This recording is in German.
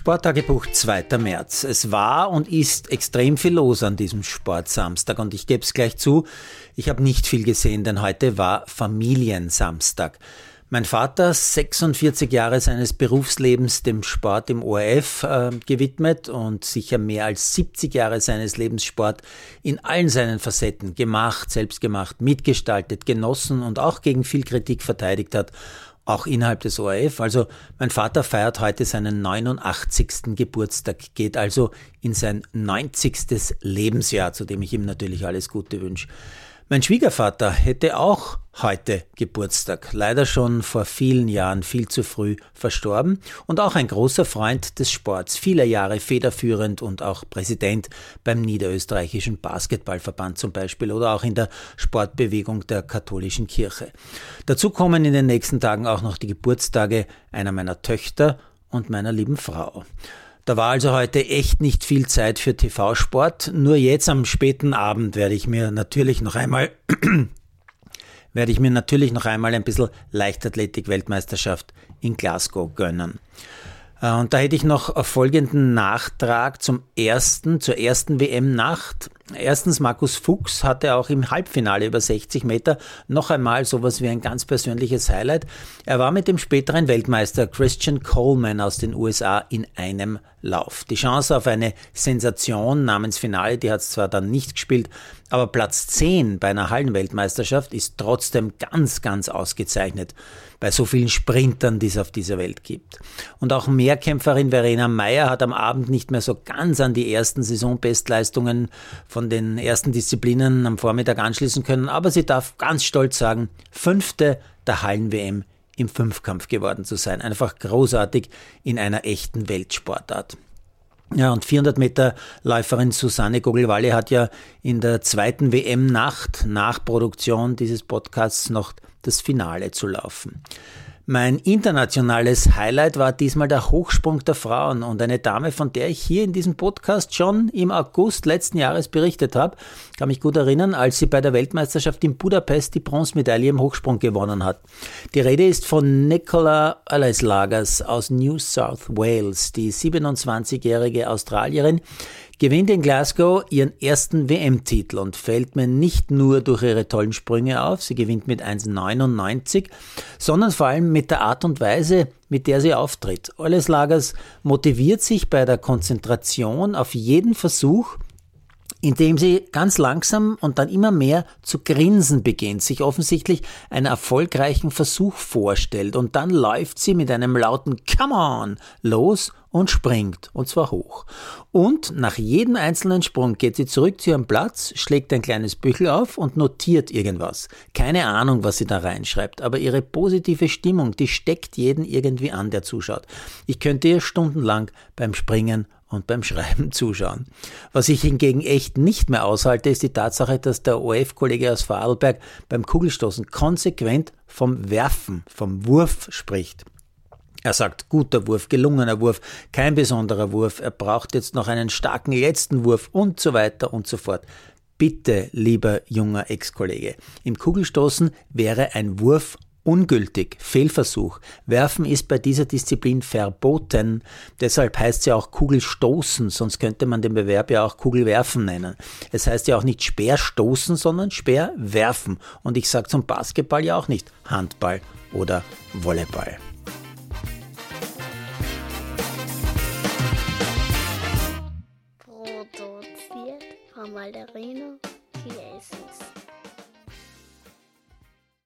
Sporttagebuch 2. März. Es war und ist extrem viel los an diesem Sportsamstag und ich gebe es gleich zu, ich habe nicht viel gesehen, denn heute war Familiensamstag. Mein Vater, 46 Jahre seines Berufslebens dem Sport im ORF äh, gewidmet und sicher mehr als 70 Jahre seines Lebens Sport in allen seinen Facetten gemacht, selbst gemacht, mitgestaltet, genossen und auch gegen viel Kritik verteidigt hat auch innerhalb des ORF. Also mein Vater feiert heute seinen 89. Geburtstag, geht also in sein 90. Lebensjahr, zu dem ich ihm natürlich alles Gute wünsche. Mein Schwiegervater hätte auch heute Geburtstag, leider schon vor vielen Jahren viel zu früh verstorben und auch ein großer Freund des Sports, viele Jahre federführend und auch Präsident beim Niederösterreichischen Basketballverband zum Beispiel oder auch in der Sportbewegung der katholischen Kirche. Dazu kommen in den nächsten Tagen auch noch die Geburtstage einer meiner Töchter und meiner lieben Frau. Da war also heute echt nicht viel Zeit für TV-Sport. Nur jetzt am späten Abend werde ich mir natürlich noch einmal werde ich mir natürlich noch einmal ein bisschen Leichtathletik-Weltmeisterschaft in Glasgow gönnen. Äh, und da hätte ich noch folgenden Nachtrag zum ersten, zur ersten WM-Nacht. Erstens, Markus Fuchs hatte auch im Halbfinale über 60 Meter noch einmal sowas wie ein ganz persönliches Highlight. Er war mit dem späteren Weltmeister Christian Coleman aus den USA in einem Lauf. Die Chance auf eine Sensation namens Finale, die hat es zwar dann nicht gespielt, aber Platz 10 bei einer Hallenweltmeisterschaft ist trotzdem ganz, ganz ausgezeichnet bei so vielen Sprintern, die es auf dieser Welt gibt. Und auch Mehrkämpferin Verena Meyer hat am Abend nicht mehr so ganz an die ersten Saisonbestleistungen von den ersten Disziplinen am Vormittag anschließen können, aber sie darf ganz stolz sagen, fünfte der Hallen-WM im Fünfkampf geworden zu sein. Einfach großartig in einer echten Weltsportart. Ja, und 400 Meter Läuferin Susanne Gogelwalle hat ja in der zweiten WM-Nacht nach Produktion dieses Podcasts noch das Finale zu laufen. Mein internationales Highlight war diesmal der Hochsprung der Frauen und eine Dame, von der ich hier in diesem Podcast schon im August letzten Jahres berichtet habe, kann mich gut erinnern, als sie bei der Weltmeisterschaft in Budapest die Bronzemedaille im Hochsprung gewonnen hat. Die Rede ist von Nicola Alleislagers aus New South Wales, die 27-jährige Australierin, gewinnt in Glasgow ihren ersten WM-Titel und fällt mir nicht nur durch ihre tollen Sprünge auf, sie gewinnt mit 1,99, sondern vor allem mit der Art und Weise, mit der sie auftritt. Alles Lagers motiviert sich bei der Konzentration auf jeden Versuch, indem sie ganz langsam und dann immer mehr zu grinsen beginnt, sich offensichtlich einen erfolgreichen Versuch vorstellt und dann läuft sie mit einem lauten Come on los und springt, und zwar hoch. Und nach jedem einzelnen Sprung geht sie zurück zu ihrem Platz, schlägt ein kleines Büchel auf und notiert irgendwas. Keine Ahnung, was sie da reinschreibt, aber ihre positive Stimmung, die steckt jeden irgendwie an, der zuschaut. Ich könnte ihr stundenlang beim Springen und beim Schreiben zuschauen. Was ich hingegen echt nicht mehr aushalte, ist die Tatsache, dass der OF-Kollege aus Vorarlberg beim Kugelstoßen konsequent vom Werfen, vom Wurf spricht. Er sagt, guter Wurf, gelungener Wurf, kein besonderer Wurf, er braucht jetzt noch einen starken letzten Wurf und so weiter und so fort. Bitte, lieber junger Ex-Kollege, im Kugelstoßen wäre ein Wurf ungültig, Fehlversuch. Werfen ist bei dieser Disziplin verboten. Deshalb heißt sie auch Kugelstoßen, sonst könnte man den Bewerb ja auch Kugelwerfen nennen. Es heißt ja auch nicht Speerstoßen, sondern Speerwerfen. Und ich sage zum Basketball ja auch nicht Handball oder Volleyball. Produziert von Malderino Jesus.